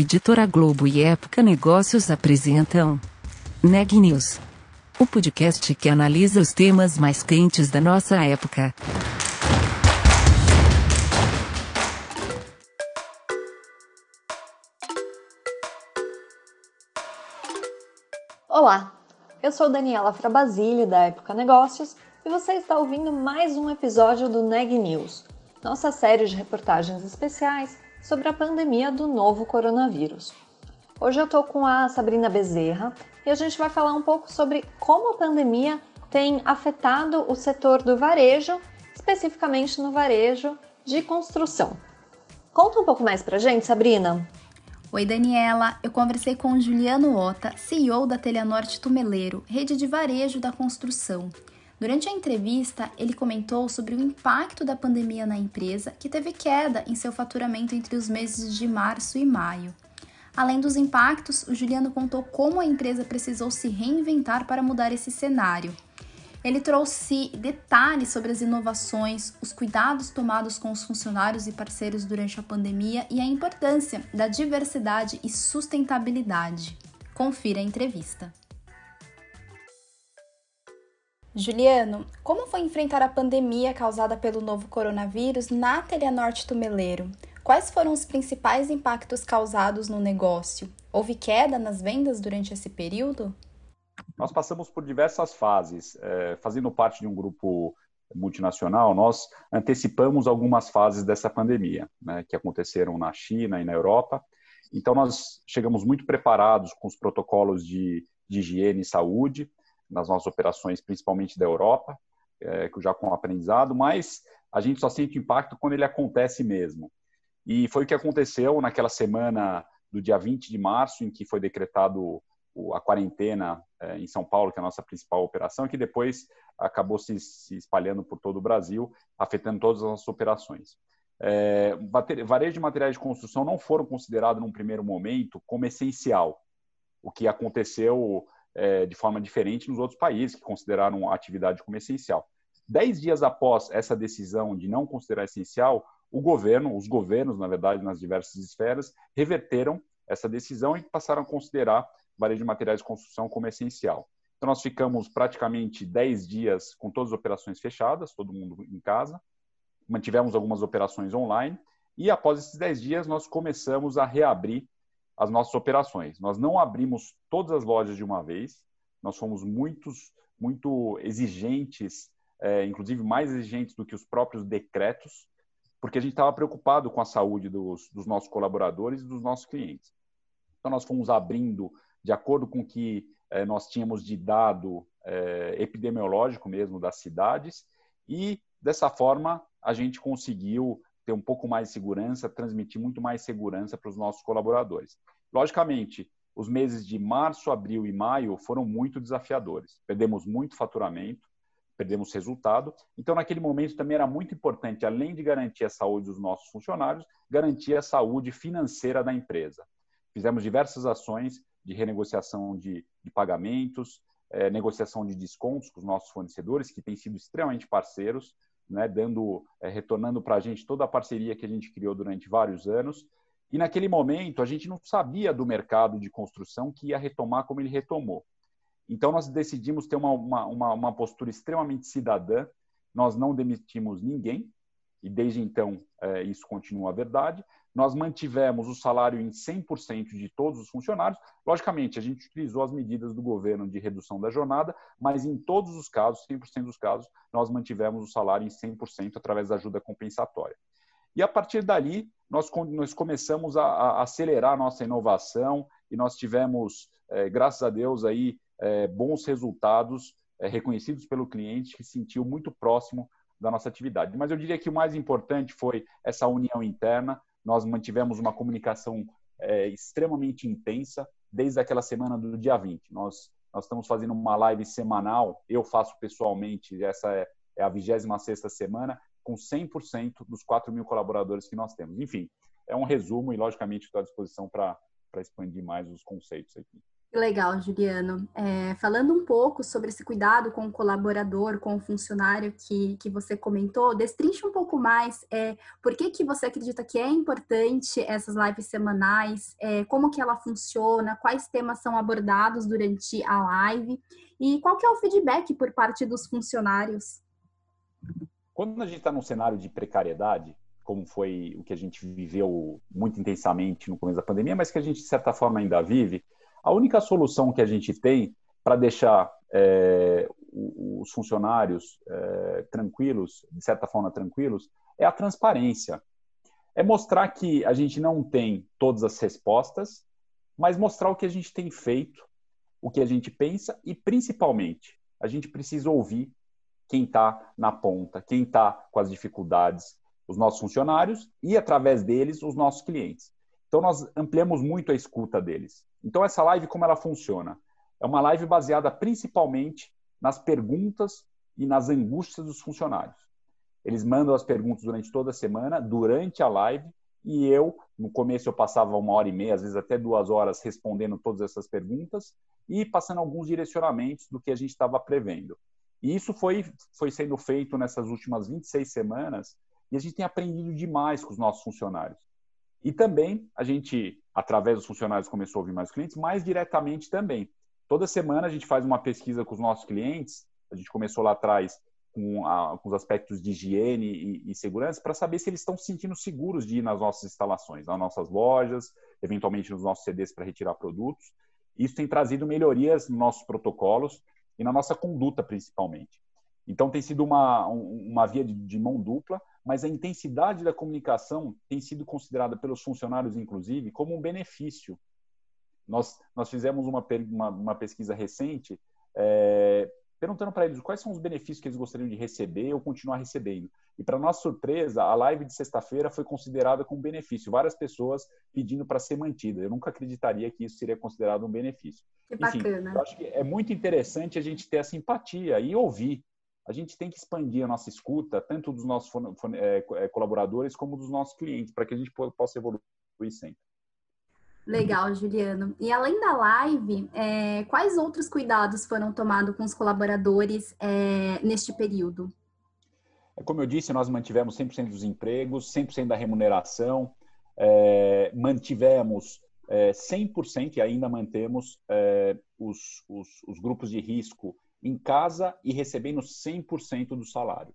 Editora Globo e Época Negócios apresentam Neg News, o podcast que analisa os temas mais quentes da nossa época. Olá, eu sou Daniela Frabasile da Época Negócios e você está ouvindo mais um episódio do Neg News, nossa série de reportagens especiais sobre a pandemia do novo coronavírus. Hoje eu estou com a Sabrina Bezerra e a gente vai falar um pouco sobre como a pandemia tem afetado o setor do varejo, especificamente no varejo de construção. Conta um pouco mais pra gente, Sabrina. Oi, Daniela. Eu conversei com Juliano Ota, CEO da Telenorte Tumeleiro, rede de varejo da construção. Durante a entrevista, ele comentou sobre o impacto da pandemia na empresa, que teve queda em seu faturamento entre os meses de março e maio. Além dos impactos, o Juliano contou como a empresa precisou se reinventar para mudar esse cenário. Ele trouxe detalhes sobre as inovações, os cuidados tomados com os funcionários e parceiros durante a pandemia e a importância da diversidade e sustentabilidade. Confira a entrevista. Juliano, como foi enfrentar a pandemia causada pelo novo coronavírus na Telenorte Tumeleiro? Quais foram os principais impactos causados no negócio? Houve queda nas vendas durante esse período? Nós passamos por diversas fases. É, fazendo parte de um grupo multinacional, nós antecipamos algumas fases dessa pandemia, né, que aconteceram na China e na Europa. Então, nós chegamos muito preparados com os protocolos de, de higiene e saúde, nas nossas operações, principalmente da Europa, é, já com aprendizado, mas a gente só sente impacto quando ele acontece mesmo. E foi o que aconteceu naquela semana do dia 20 de março, em que foi decretado a quarentena é, em São Paulo, que é a nossa principal operação, que depois acabou se espalhando por todo o Brasil, afetando todas as nossas operações. É, varejo de materiais de construção não foram considerados num primeiro momento como essencial, o que aconteceu é, de forma diferente nos outros países que consideraram a atividade como essencial. Dez dias após essa decisão de não considerar essencial, o governo, os governos, na verdade, nas diversas esferas, reverteram essa decisão e passaram a considerar varejo de materiais de construção como essencial. Então, nós ficamos praticamente 10 dias com todas as operações fechadas, todo mundo em casa, mantivemos algumas operações online, e após esses 10 dias, nós começamos a reabrir as nossas operações. Nós não abrimos todas as lojas de uma vez, nós fomos muitos, muito exigentes, é, inclusive mais exigentes do que os próprios decretos, porque a gente estava preocupado com a saúde dos, dos, nossos colaboradores e dos nossos clientes. Então, nós fomos abrindo de acordo com o que é, nós tínhamos de dado é, epidemiológico mesmo das cidades, e dessa forma a gente conseguiu ter um pouco mais de segurança, transmitir muito mais segurança para os nossos colaboradores. Logicamente, os meses de março, abril e maio foram muito desafiadores. Perdemos muito faturamento, perdemos resultado. Então, naquele momento também era muito importante, além de garantir a saúde dos nossos funcionários, garantir a saúde financeira da empresa. Fizemos diversas ações de renegociação de, de pagamentos, eh, negociação de descontos com os nossos fornecedores, que têm sido extremamente parceiros né, dando, é, retornando para a gente toda a parceria que a gente criou durante vários anos. E naquele momento a gente não sabia do mercado de construção que ia retomar como ele retomou. Então nós decidimos ter uma, uma, uma postura extremamente cidadã. Nós não demitimos ninguém e desde então é, isso continua a verdade. Nós mantivemos o salário em 100% de todos os funcionários. Logicamente, a gente utilizou as medidas do governo de redução da jornada, mas em todos os casos, 100% dos casos, nós mantivemos o salário em 100% através da ajuda compensatória. E a partir dali, nós, nós começamos a, a acelerar a nossa inovação e nós tivemos, é, graças a Deus, aí, é, bons resultados é, reconhecidos pelo cliente que sentiu muito próximo da nossa atividade. Mas eu diria que o mais importante foi essa união interna, nós mantivemos uma comunicação é, extremamente intensa desde aquela semana do dia 20. Nós, nós estamos fazendo uma live semanal, eu faço pessoalmente, essa é, é a 26 semana, com 100% dos 4 mil colaboradores que nós temos. Enfim, é um resumo e, logicamente, estou à disposição para expandir mais os conceitos aqui. Legal, Juliano. É, falando um pouco sobre esse cuidado com o colaborador, com o funcionário que, que você comentou, destrinche um pouco mais é, por que, que você acredita que é importante essas lives semanais, é, como que ela funciona, quais temas são abordados durante a live e qual que é o feedback por parte dos funcionários. Quando a gente está num cenário de precariedade, como foi o que a gente viveu muito intensamente no começo da pandemia, mas que a gente, de certa forma, ainda vive, a única solução que a gente tem para deixar é, os funcionários é, tranquilos, de certa forma tranquilos, é a transparência. É mostrar que a gente não tem todas as respostas, mas mostrar o que a gente tem feito, o que a gente pensa e, principalmente, a gente precisa ouvir quem está na ponta, quem está com as dificuldades, os nossos funcionários e, através deles, os nossos clientes. Então, nós ampliamos muito a escuta deles. Então, essa live, como ela funciona? É uma live baseada principalmente nas perguntas e nas angústias dos funcionários. Eles mandam as perguntas durante toda a semana, durante a live, e eu, no começo, eu passava uma hora e meia, às vezes até duas horas, respondendo todas essas perguntas e passando alguns direcionamentos do que a gente estava prevendo. E isso foi, foi sendo feito nessas últimas 26 semanas, e a gente tem aprendido demais com os nossos funcionários. E também a gente, através dos funcionários, começou a ouvir mais clientes, mais diretamente também. Toda semana a gente faz uma pesquisa com os nossos clientes, a gente começou lá atrás com, a, com os aspectos de higiene e, e segurança, para saber se eles estão se sentindo seguros de ir nas nossas instalações, nas nossas lojas, eventualmente nos nossos CDs para retirar produtos. Isso tem trazido melhorias nos nossos protocolos e na nossa conduta, principalmente. Então, tem sido uma, uma via de, de mão dupla, mas a intensidade da comunicação tem sido considerada pelos funcionários, inclusive, como um benefício. Nós, nós fizemos uma, uma, uma pesquisa recente é, perguntando para eles quais são os benefícios que eles gostariam de receber ou continuar recebendo. E, para nossa surpresa, a live de sexta-feira foi considerada como benefício. Várias pessoas pedindo para ser mantida. Eu nunca acreditaria que isso seria considerado um benefício. Que bacana. Enfim, eu acho que é muito interessante a gente ter essa empatia e ouvir a gente tem que expandir a nossa escuta, tanto dos nossos é, é, colaboradores como dos nossos clientes, para que a gente possa evoluir sempre. Legal, Juliano. E além da live, é, quais outros cuidados foram tomados com os colaboradores é, neste período? É, como eu disse, nós mantivemos 100% dos empregos, 100% da remuneração, é, mantivemos é, 100% e ainda mantemos os, os, os grupos de risco em casa e recebendo 100% do salário.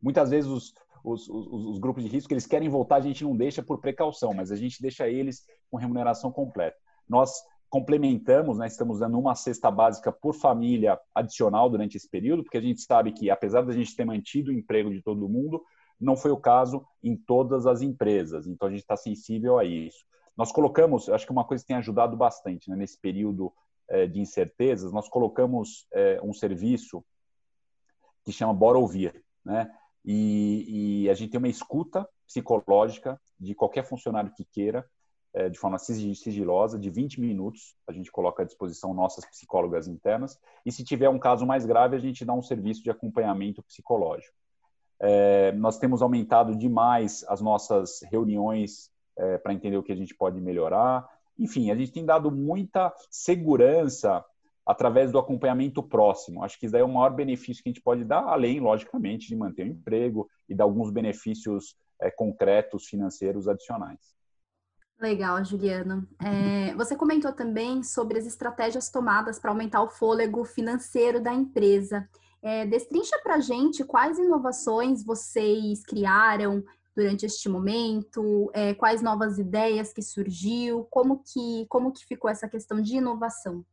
Muitas vezes os, os, os, os, grupos de risco eles querem voltar, a gente não deixa por precaução, mas a gente deixa eles com remuneração completa. Nós complementamos, né, estamos dando uma cesta básica por família adicional durante esse período, porque a gente sabe que, apesar da gente ter mantido o emprego de todo mundo, não foi o caso em todas as empresas. Então, a gente está sensível a isso. Nós colocamos, acho que uma coisa que tem ajudado bastante né, nesse período de incertezas, nós colocamos é, um serviço que chama Bora Ouvir, né? E, e, a gente tem uma escuta psicológica de qualquer funcionário que queira, é, de forma sigilosa, de 20 minutos, a gente coloca à disposição nossas psicólogas internas, e se tiver um caso mais grave, a gente dá um serviço de acompanhamento psicológico. É, nós temos aumentado demais as nossas reuniões é, para entender o que a gente pode melhorar, enfim, a gente tem dado muita segurança através do acompanhamento próximo. Acho que isso daí é o maior benefício que a gente pode dar, além, logicamente, de manter o emprego e dar alguns benefícios é, concretos financeiros adicionais. Legal, Juliano. É, você comentou também sobre as estratégias tomadas para aumentar o fôlego financeiro da empresa. É, destrincha para gente quais inovações vocês criaram, durante este momento? É, quais novas ideias que surgiu? Como que, como que ficou essa questão de inovação?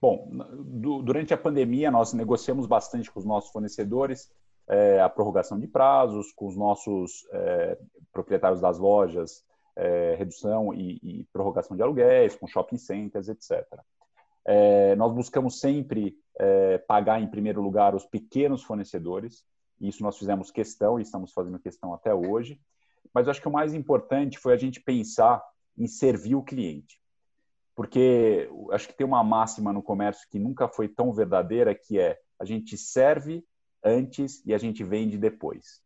Bom, do, durante a pandemia nós negociamos bastante com os nossos fornecedores é, a prorrogação de prazos, com os nossos é, proprietários das lojas, é, redução e, e, prorrogação de aluguéis, com shopping centers, etc. É, nós buscamos sempre é, pagar em primeiro lugar os pequenos fornecedores, isso nós fizemos questão e estamos fazendo questão até hoje. Mas eu acho que o mais importante foi a gente pensar em servir o cliente. Porque acho que tem uma máxima no comércio que nunca foi tão verdadeira, que é a gente serve antes e a gente vende depois.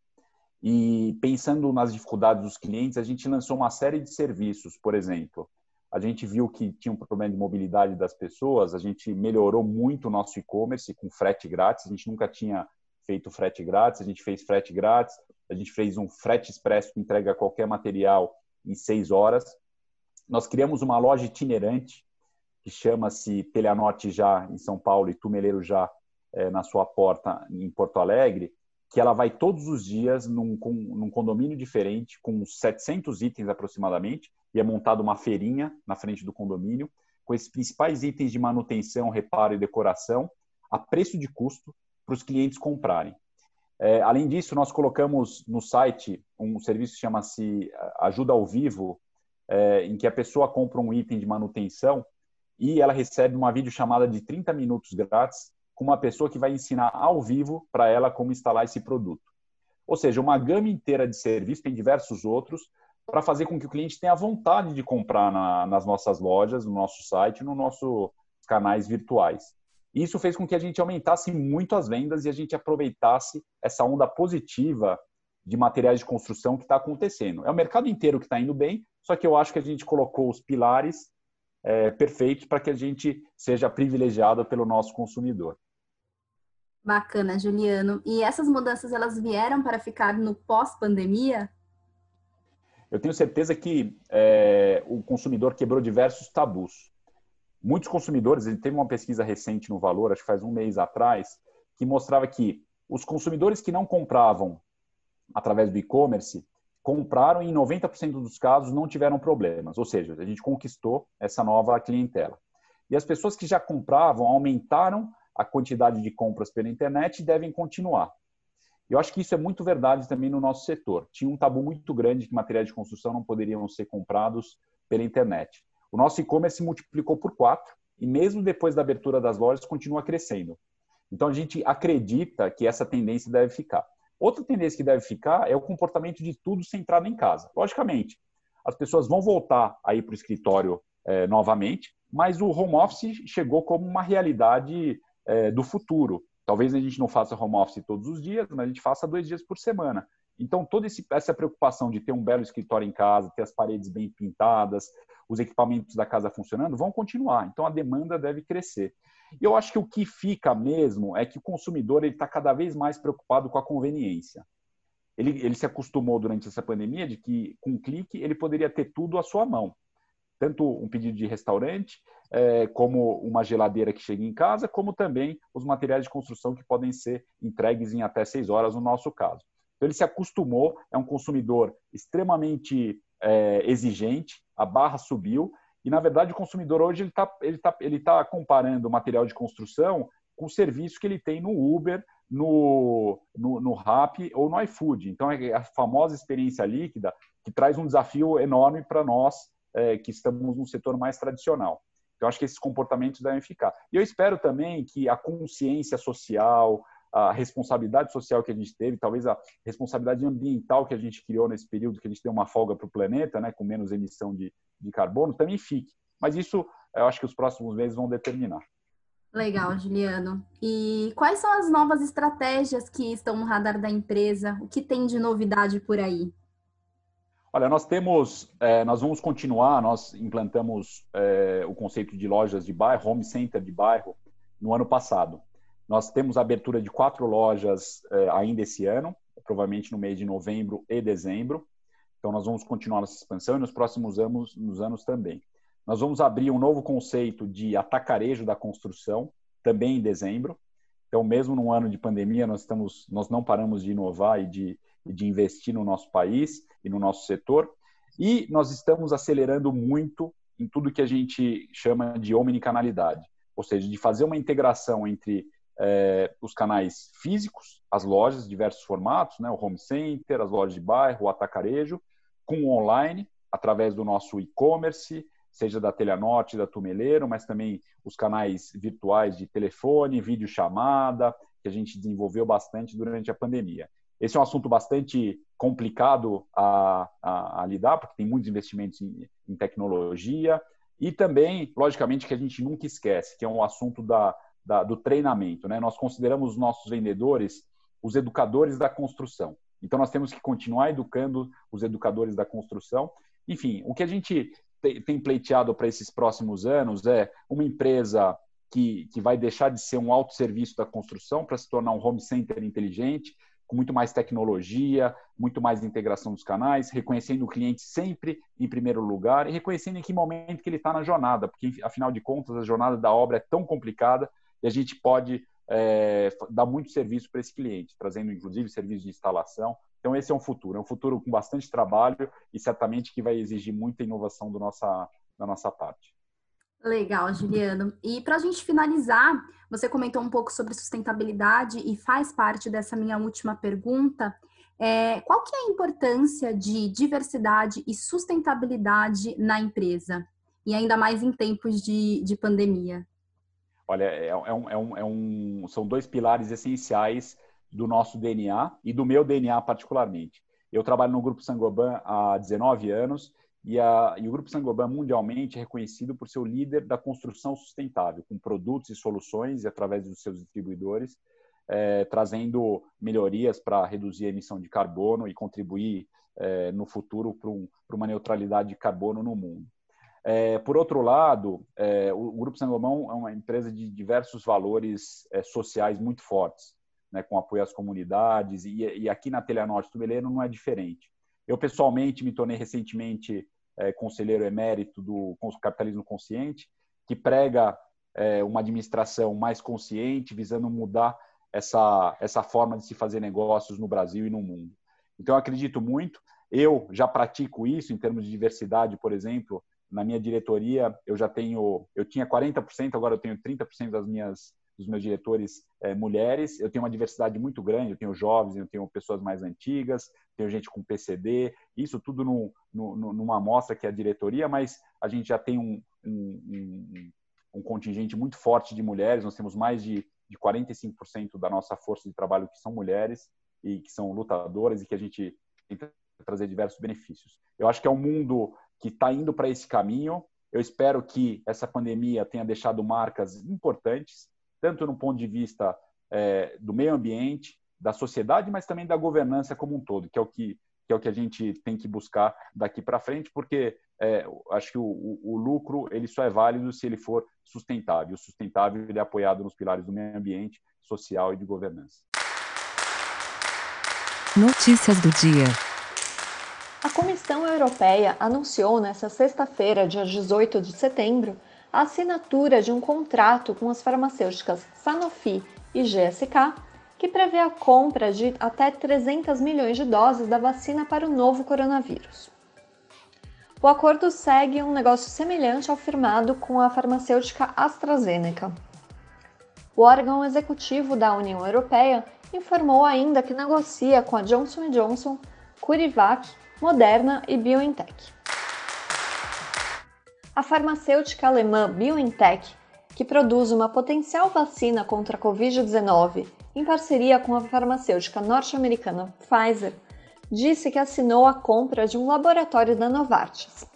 E pensando nas dificuldades dos clientes, a gente lançou uma série de serviços, por exemplo, a gente viu que tinha um problema de mobilidade das pessoas, a gente melhorou muito o nosso e-commerce com frete grátis, a gente nunca tinha feito frete grátis, a gente fez frete grátis, a gente fez um frete expresso que entrega qualquer material em seis horas. Nós criamos uma loja itinerante que chama-se Teleanorte Já em São Paulo e Tumeleiro Já é, na sua porta em Porto Alegre, que ela vai todos os dias num, num condomínio diferente, com 700 itens aproximadamente, e é montada uma feirinha na frente do condomínio, com esses principais itens de manutenção, reparo e decoração, a preço de custo para os clientes comprarem. É, além disso, nós colocamos no site um serviço que chama-se Ajuda ao Vivo, é, em que a pessoa compra um item de manutenção e ela recebe uma videochamada de 30 minutos grátis com uma pessoa que vai ensinar ao vivo para ela como instalar esse produto. Ou seja, uma gama inteira de serviços, tem diversos outros, para fazer com que o cliente tenha vontade de comprar na, nas nossas lojas, no nosso site, nos nossos canais virtuais. Isso fez com que a gente aumentasse muito as vendas e a gente aproveitasse essa onda positiva de materiais de construção que está acontecendo. É o mercado inteiro que está indo bem, só que eu acho que a gente colocou os pilares é, perfeitos para que a gente seja privilegiado pelo nosso consumidor. Bacana, Juliano. E essas mudanças elas vieram para ficar no pós-pandemia? Eu tenho certeza que é, o consumidor quebrou diversos tabus. Muitos consumidores, ele teve uma pesquisa recente no Valor, acho que faz um mês atrás, que mostrava que os consumidores que não compravam através do e-commerce compraram e em 90% dos casos não tiveram problemas. Ou seja, a gente conquistou essa nova clientela. E as pessoas que já compravam aumentaram a quantidade de compras pela internet e devem continuar. Eu acho que isso é muito verdade também no nosso setor. Tinha um tabu muito grande que materiais de construção não poderiam ser comprados pela internet. O nosso e-commerce multiplicou por quatro e mesmo depois da abertura das lojas continua crescendo. Então a gente acredita que essa tendência deve ficar. Outra tendência que deve ficar é o comportamento de tudo centrado em casa. Logicamente, as pessoas vão voltar aí para o escritório é, novamente, mas o home office chegou como uma realidade é, do futuro. Talvez a gente não faça home office todos os dias, mas a gente faça dois dias por semana. Então, toda essa preocupação de ter um belo escritório em casa, ter as paredes bem pintadas, os equipamentos da casa funcionando, vão continuar. Então, a demanda deve crescer. E eu acho que o que fica mesmo é que o consumidor está cada vez mais preocupado com a conveniência. Ele, ele se acostumou durante essa pandemia de que, com um clique, ele poderia ter tudo à sua mão. Tanto um pedido de restaurante, é, como uma geladeira que chega em casa, como também os materiais de construção que podem ser entregues em até seis horas, no nosso caso. Então, ele se acostumou, é um consumidor extremamente é, exigente, a barra subiu, e na verdade o consumidor hoje ele está ele tá, ele tá comparando o material de construção com o serviço que ele tem no Uber, no, no, no Rappi ou no iFood. Então é a famosa experiência líquida que traz um desafio enorme para nós é, que estamos no setor mais tradicional. Então acho que esses comportamentos devem ficar. E eu espero também que a consciência social, a responsabilidade social que a gente teve, talvez a responsabilidade ambiental que a gente criou nesse período que a gente deu uma folga para o planeta, né, com menos emissão de, de carbono, também fique. Mas isso eu acho que os próximos meses vão determinar. Legal, Juliano. E quais são as novas estratégias que estão no radar da empresa? O que tem de novidade por aí? Olha, nós temos, é, nós vamos continuar, nós implantamos é, o conceito de lojas de bairro, home center de bairro, no ano passado. Nós temos a abertura de quatro lojas eh, ainda esse ano, provavelmente no mês de novembro e dezembro. Então, nós vamos continuar nossa expansão e nos próximos anos, nos anos também. Nós vamos abrir um novo conceito de atacarejo da construção, também em dezembro. Então, mesmo num ano de pandemia, nós, estamos, nós não paramos de inovar e de, de investir no nosso país e no nosso setor. E nós estamos acelerando muito em tudo que a gente chama de omnicanalidade, ou seja, de fazer uma integração entre é, os canais físicos, as lojas, diversos formatos, né, o home center, as lojas de bairro, o atacarejo, com o online, através do nosso e-commerce, seja da Telenorte, da Tumeleiro, mas também os canais virtuais de telefone, videochamada, que a gente desenvolveu bastante durante a pandemia. Esse é um assunto bastante complicado a, a, a lidar, porque tem muitos investimentos em, em, tecnologia, e também, logicamente, que a gente nunca esquece, que é um assunto da, da, do treinamento. Né? Nós consideramos os nossos vendedores os educadores da construção. Então, nós temos que continuar educando os educadores da construção. Enfim, o que a gente tem pleiteado para esses próximos anos é uma empresa que, que vai deixar de ser um autosserviço da construção para se tornar um home center inteligente, com muito mais tecnologia, muito mais integração dos canais, reconhecendo o cliente sempre em primeiro lugar e reconhecendo em que momento que ele está na jornada, porque afinal de contas a jornada da obra é tão complicada e a gente pode é, dar muito serviço para esse cliente, trazendo inclusive serviço de instalação. Então esse é um futuro, é um futuro com bastante trabalho e certamente que vai exigir muita inovação do nossa, da nossa parte. Legal, Juliano. E para a gente finalizar, você comentou um pouco sobre sustentabilidade e faz parte dessa minha última pergunta. É, qual que é a importância de diversidade e sustentabilidade na empresa? E ainda mais em tempos de, de pandemia. Olha, é, é, um, é, um, é um, são dois pilares essenciais do nosso DNA e do meu DNA particularmente. Eu trabalho no Grupo Sangoban há 19 anos e, a, e o Grupo Sangoban mundialmente é reconhecido por ser o líder da construção sustentável, com produtos e soluções e através dos seus distribuidores, é, trazendo melhorias para reduzir a emissão de carbono e contribuir é, no futuro para um, uma neutralidade de carbono no mundo. É, por outro lado, é, o, Grupo Sangoban é uma empresa de diversos valores é, sociais muito fortes, né, com apoio às comunidades, e, e aqui na Telha Norte Tubeleiro não é diferente. Eu, pessoalmente, me tornei recentemente é, conselheiro emérito do Capitalismo Consciente, que prega é, uma administração mais consciente, visando mudar essa, essa forma de se fazer negócios no Brasil e no mundo. Então, eu acredito muito. Eu já pratico isso em termos de diversidade, por exemplo. Na minha diretoria, eu já tenho, eu tinha 40%, agora eu tenho 30% das minhas dos meus diretores é, mulheres. Eu tenho uma diversidade muito grande, eu tenho jovens, eu tenho pessoas mais antigas, tenho gente com PCD, isso tudo numa amostra que é a diretoria, mas a gente já tem um, um, um, um contingente muito forte de mulheres, nós temos mais de, de 45% da nossa força de trabalho que são mulheres e que são lutadoras e que a gente tenta trazer diversos benefícios. Eu acho que é um mundo que está indo para esse caminho. Eu espero que essa pandemia tenha deixado marcas importantes tanto no ponto de vista é, do meio ambiente, da sociedade, mas também da governança como um todo, que é o que, que, é o que a gente tem que buscar daqui para frente, porque é, acho que o, o, o, lucro ele só é válido se ele for sustentável. O sustentável ele é apoiado nos pilares do meio ambiente, social e de governança. Notícias do dia. A Comissão Europeia anunciou nesta sexta-feira, dia 18 de setembro, a assinatura de um contrato com as farmacêuticas Sanofi e GSK, que prevê a compra de até 300 milhões de doses da vacina para o novo coronavírus. O acordo segue um negócio semelhante ao firmado com a farmacêutica AstraZeneca. O órgão executivo da União Europeia informou ainda que negocia com a Johnson Johnson, CureVac, Moderna e BioNTech a farmacêutica alemã BioNTech, que produz uma potencial vacina contra a Covid-19 em parceria com a farmacêutica norte-americana Pfizer, disse que assinou a compra de um laboratório da Novartis.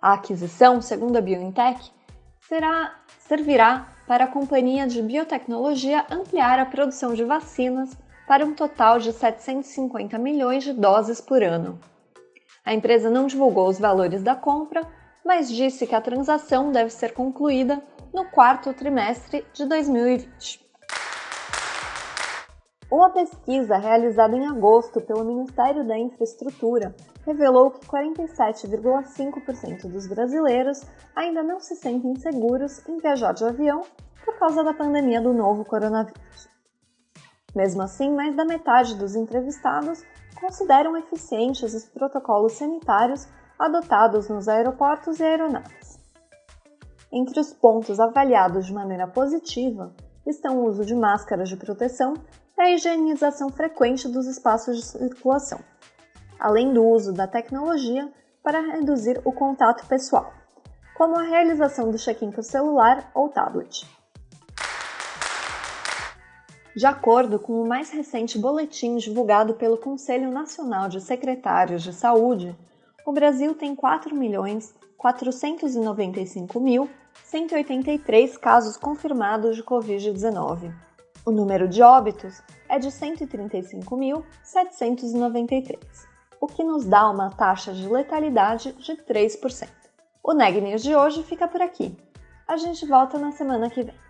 A aquisição, segundo a BioNTech, será, servirá para a companhia de biotecnologia ampliar a produção de vacinas para um total de 750 milhões de doses por ano. A empresa não divulgou os valores da compra, mas disse que a transação deve ser concluída no quarto trimestre de 2020. Uma pesquisa realizada em agosto pelo Ministério da Infraestrutura revelou que 47,5% dos brasileiros ainda não se sentem seguros em viajar de avião por causa da pandemia do novo coronavírus. Mesmo assim, mais da metade dos entrevistados consideram eficientes os protocolos sanitários adotados nos aeroportos e aeronaves. Entre os pontos avaliados de maneira positiva estão o uso de máscaras de proteção e a higienização frequente dos espaços de circulação, além do uso da tecnologia para reduzir o contato pessoal, como a realização do check-in por celular ou tablet. De acordo com o mais recente boletim divulgado pelo Conselho Nacional de Secretários de Saúde, o Brasil tem 4.495.183 casos confirmados de Covid-19. O número de óbitos é de 135.793, o que nos dá uma taxa de letalidade de 3%. O Neg News de hoje fica por aqui. A gente volta na semana que vem.